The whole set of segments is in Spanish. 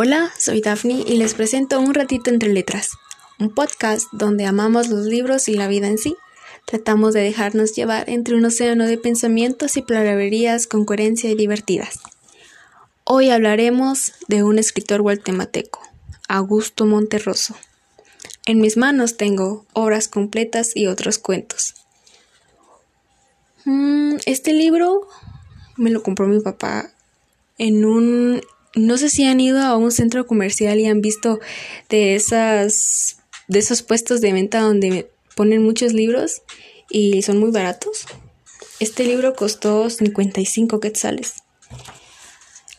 Hola, soy Daphne y les presento Un ratito entre letras, un podcast donde amamos los libros y la vida en sí. Tratamos de dejarnos llevar entre un océano de pensamientos y palabrerías con coherencia y divertidas. Hoy hablaremos de un escritor guatemalteco, Augusto Monterroso. En mis manos tengo obras completas y otros cuentos. Mm, este libro me lo compró mi papá en un no sé si han ido a un centro comercial y han visto de esas de esos puestos de venta donde ponen muchos libros y son muy baratos. Este libro costó 55 quetzales.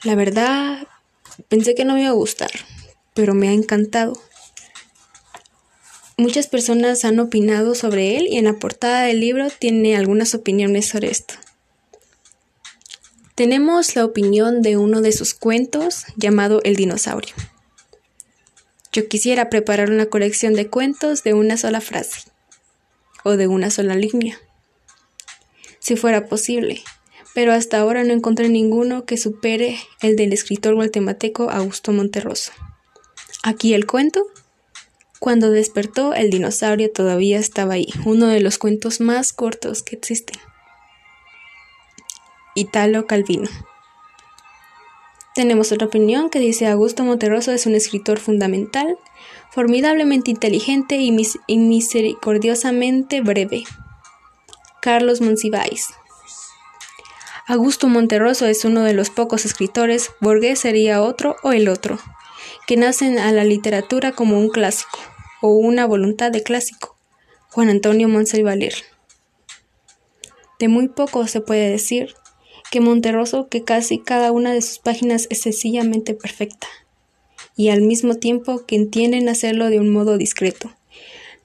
La verdad, pensé que no me iba a gustar, pero me ha encantado. Muchas personas han opinado sobre él y en la portada del libro tiene algunas opiniones sobre esto. Tenemos la opinión de uno de sus cuentos llamado El dinosaurio. Yo quisiera preparar una colección de cuentos de una sola frase o de una sola línea, si fuera posible, pero hasta ahora no encontré ninguno que supere el del escritor guatemalteco Augusto Monterroso. Aquí el cuento. Cuando despertó, el dinosaurio todavía estaba ahí, uno de los cuentos más cortos que existen. Italo Calvino. Tenemos otra opinión que dice Augusto Monterroso es un escritor fundamental, formidablemente inteligente y, misericordiosamente breve. Carlos Monsiváis. Augusto Monterroso es uno de los pocos escritores, Borges sería otro o el otro, que nacen a la literatura como un clásico o una voluntad de clásico. Juan Antonio Monsalvaler. De muy poco se puede decir que Monterroso que casi cada una de sus páginas es sencillamente perfecta, y al mismo tiempo que entienden hacerlo de un modo discreto.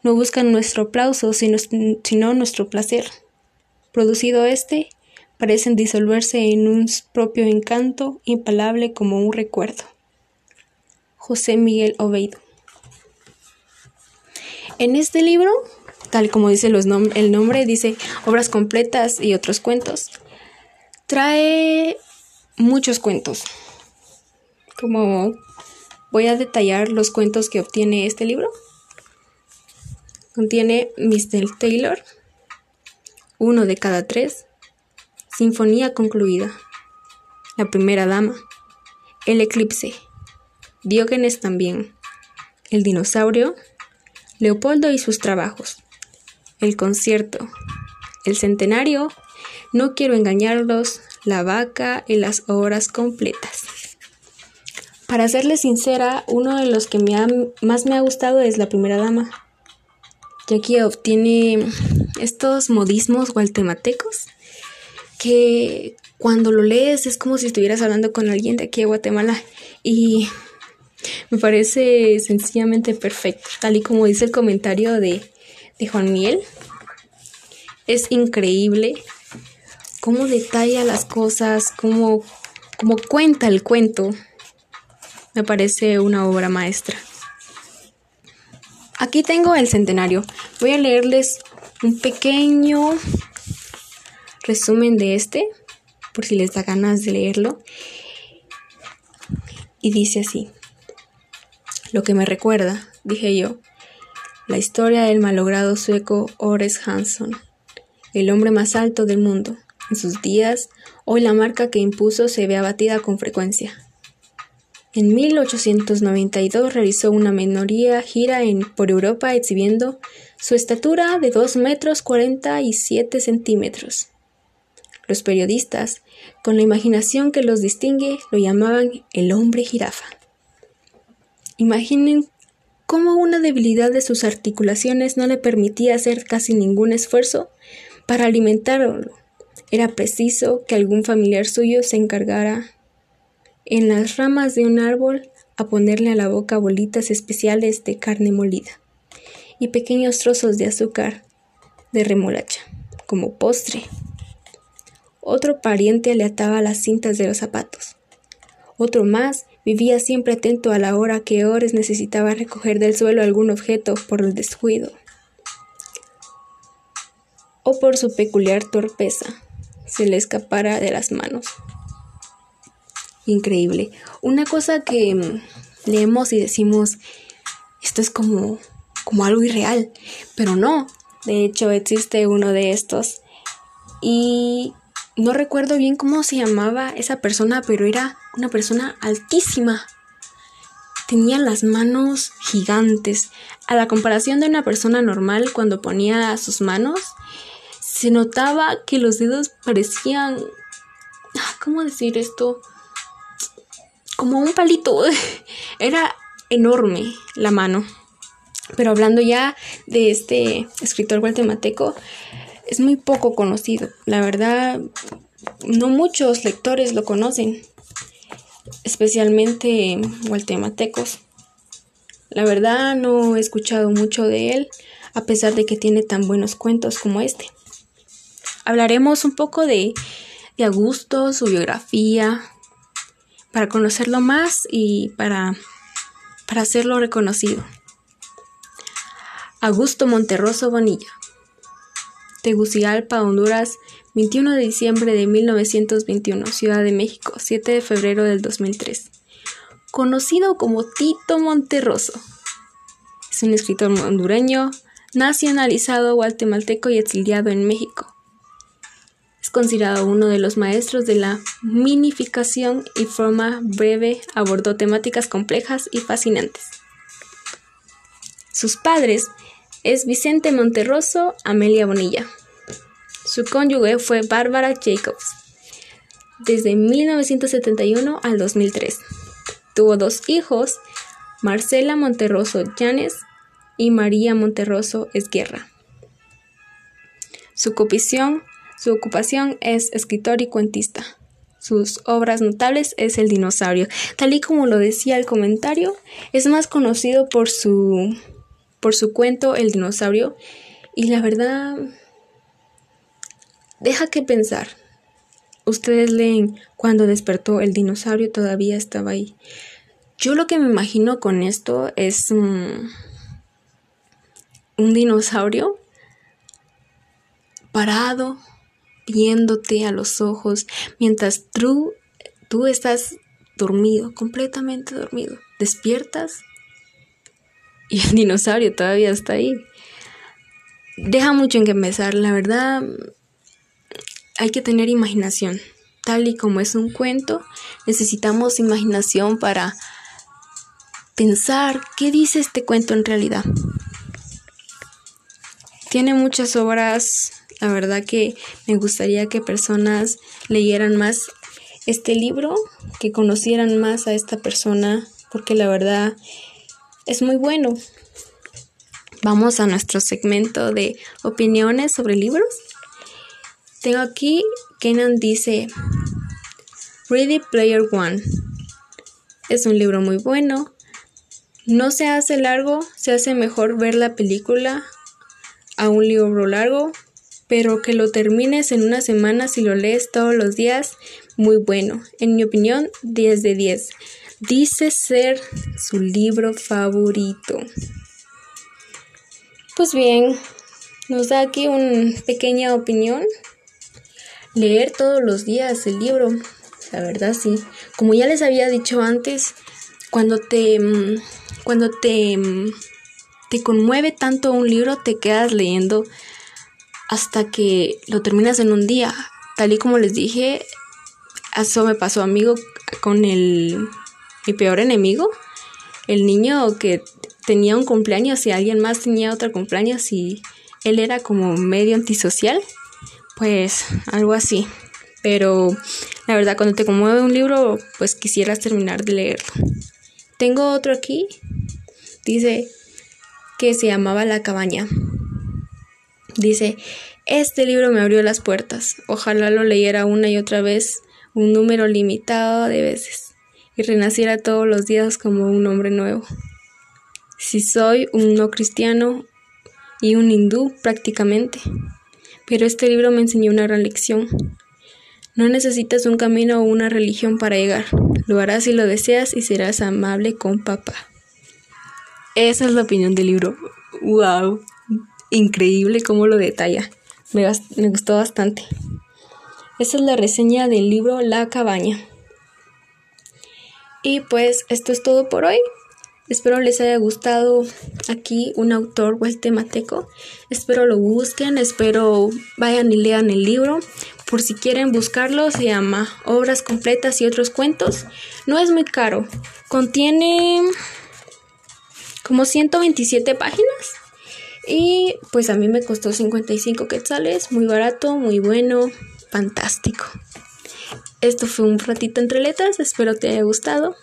No buscan nuestro aplauso, sino, sino nuestro placer. Producido este, parecen disolverse en un propio encanto impalable como un recuerdo. José Miguel Oveido. En este libro, tal como dice el nombre, dice obras completas y otros cuentos. Trae muchos cuentos. Como voy a detallar los cuentos que obtiene este libro. Contiene Mr. Taylor, uno de cada tres, Sinfonía concluida, La primera dama, El eclipse, Diógenes también, El dinosaurio, Leopoldo y sus trabajos, El concierto, El centenario no quiero engañarlos, la vaca y las horas completas. Para serles sincera, uno de los que más me ha gustado es la primera dama, ya que obtiene estos modismos guatemaltecos que cuando lo lees es como si estuvieras hablando con alguien de aquí de Guatemala y me parece sencillamente perfecto, tal y como dice el comentario de, de Juan Miel. Es increíble cómo detalla las cosas, cómo, cómo cuenta el cuento. Me parece una obra maestra. Aquí tengo el centenario. Voy a leerles un pequeño resumen de este, por si les da ganas de leerlo. Y dice así. Lo que me recuerda, dije yo, la historia del malogrado sueco Ores Hansson, el hombre más alto del mundo, en sus días, hoy la marca que impuso se ve abatida con frecuencia. En 1892 realizó una menoría gira por Europa exhibiendo su estatura de 2 metros 47 centímetros. Los periodistas, con la imaginación que los distingue, lo llamaban el hombre jirafa. Imaginen cómo una debilidad de sus articulaciones no le permitía hacer casi ningún esfuerzo para alimentarlo era preciso que algún familiar suyo se encargara en las ramas de un árbol a ponerle a la boca bolitas especiales de carne molida y pequeños trozos de azúcar de remolacha como postre. Otro pariente le ataba las cintas de los zapatos. Otro más vivía siempre atento a la hora que Ores necesitaba recoger del suelo algún objeto por el descuido o por su peculiar torpeza se le escapara de las manos. Increíble. Una cosa que, leemos y decimos, esto es como, como algo irreal, pero no, de hecho existe uno de estos y no recuerdo bien cómo se llamaba esa persona, pero era una persona altísima. Tenía las manos gigantes. A la comparación de una persona normal cuando ponía sus manos, se notaba que los dedos parecían... Ah, ¿Cómo decir esto? Como un palito. Era enorme la mano. Pero hablando ya de este escritor guatemalteco, es muy poco conocido. La verdad, no muchos lectores lo conocen, especialmente guatemaltecos. La verdad, no he escuchado mucho de él, a pesar de que tiene tan buenos cuentos como este. Hablaremos un poco de, Augusto, su biografía, para conocerlo más y para, para hacerlo reconocido. Augusto Monterroso Bonilla Tegucigalpa, Honduras, 21 de diciembre de 1921, Ciudad de México, 7 de febrero del 2003. Conocido como Tito Monterroso. Es un escritor hondureño, nacionalizado guatemalteco y exiliado en México. Considerado uno de los maestros de la minificación y forma breve abordó temáticas complejas y fascinantes. Sus padres es Vicente Monterroso, Amelia Bonilla. Su cónyuge fue Bárbara Jacobs, desde 1971 al 2003. Tuvo dos hijos, Marcela Monterroso Llanes y María Monterroso Esguerra. Su ocupación, su ocupación es escritor y cuentista. Sus obras notables es El dinosaurio. Tal y como lo decía el comentario, es más conocido por su por su cuento El dinosaurio y la verdad deja que pensar. Ustedes leen cuando despertó el dinosaurio todavía estaba ahí. Yo lo que me imagino con esto es un dinosaurio parado viéndote a los ojos mientras tú, tú estás dormido, completamente dormido. Despiertas y el dinosaurio todavía está ahí. Deja mucho en que empezar, la verdad hay que tener imaginación. Tal y como es un cuento, necesitamos imaginación para pensar qué dice este cuento en realidad. Tiene muchas obras, la verdad que me gustaría que personas leyeran más este libro, que conocieran más a esta persona, porque la verdad es muy bueno. Vamos a nuestro segmento de opiniones sobre libros. Tengo aquí, Kenan dice, Ready Player One. Es un libro muy bueno. No se hace largo, se hace mejor ver la película a un libro largo, pero que lo termines en una semana si lo lees todos los días, muy bueno. En mi opinión, 10 de 10 dice ser su libro favorito. Pues bien, nos da aquí una pequeña opinión. Leer todos los días el libro, la verdad sí. Como ya les había dicho antes, cuando te cuando te te conmueve tanto un libro, te quedas leyendo hasta que lo terminas en un día. Tal y como les dije, eso me pasó amigo con el mi peor enemigo, el niño que tenía un cumpleaños y alguien más tenía otro cumpleaños y él era como medio antisocial, pues algo así. Pero la verdad, cuando te conmueve un libro, pues quisieras terminar de leerlo. Tengo otro aquí, dice que se llamaba La cabaña. Dice, este libro me abrió las puertas. Ojalá lo leyera una y otra vez, un número limitado de veces y renaciera todos los días como un hombre nuevo. Si soy un no cristiano y un hindú prácticamente, pero este libro me enseñó una gran lección. No necesitas un camino o una religión para llegar. Lo harás si lo deseas y serás amable con papá. Esa es la opinión del libro. ¡Wow! Increíble cómo lo detalla. Me, me gustó bastante. Esa es la reseña del libro La cabaña. Y pues esto es todo por hoy. Espero les haya gustado aquí un autor guatemalteco. Espero lo busquen, espero vayan y lean el libro. Por si quieren buscarlo, se llama Obras completas y otros cuentos. No es muy caro. Contiene como 127 páginas. Y pues a mí me costó 55 quetzales. Muy barato, muy bueno, fantástico. Esto fue un ratito entre letras. Espero te haya gustado.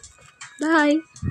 Bye.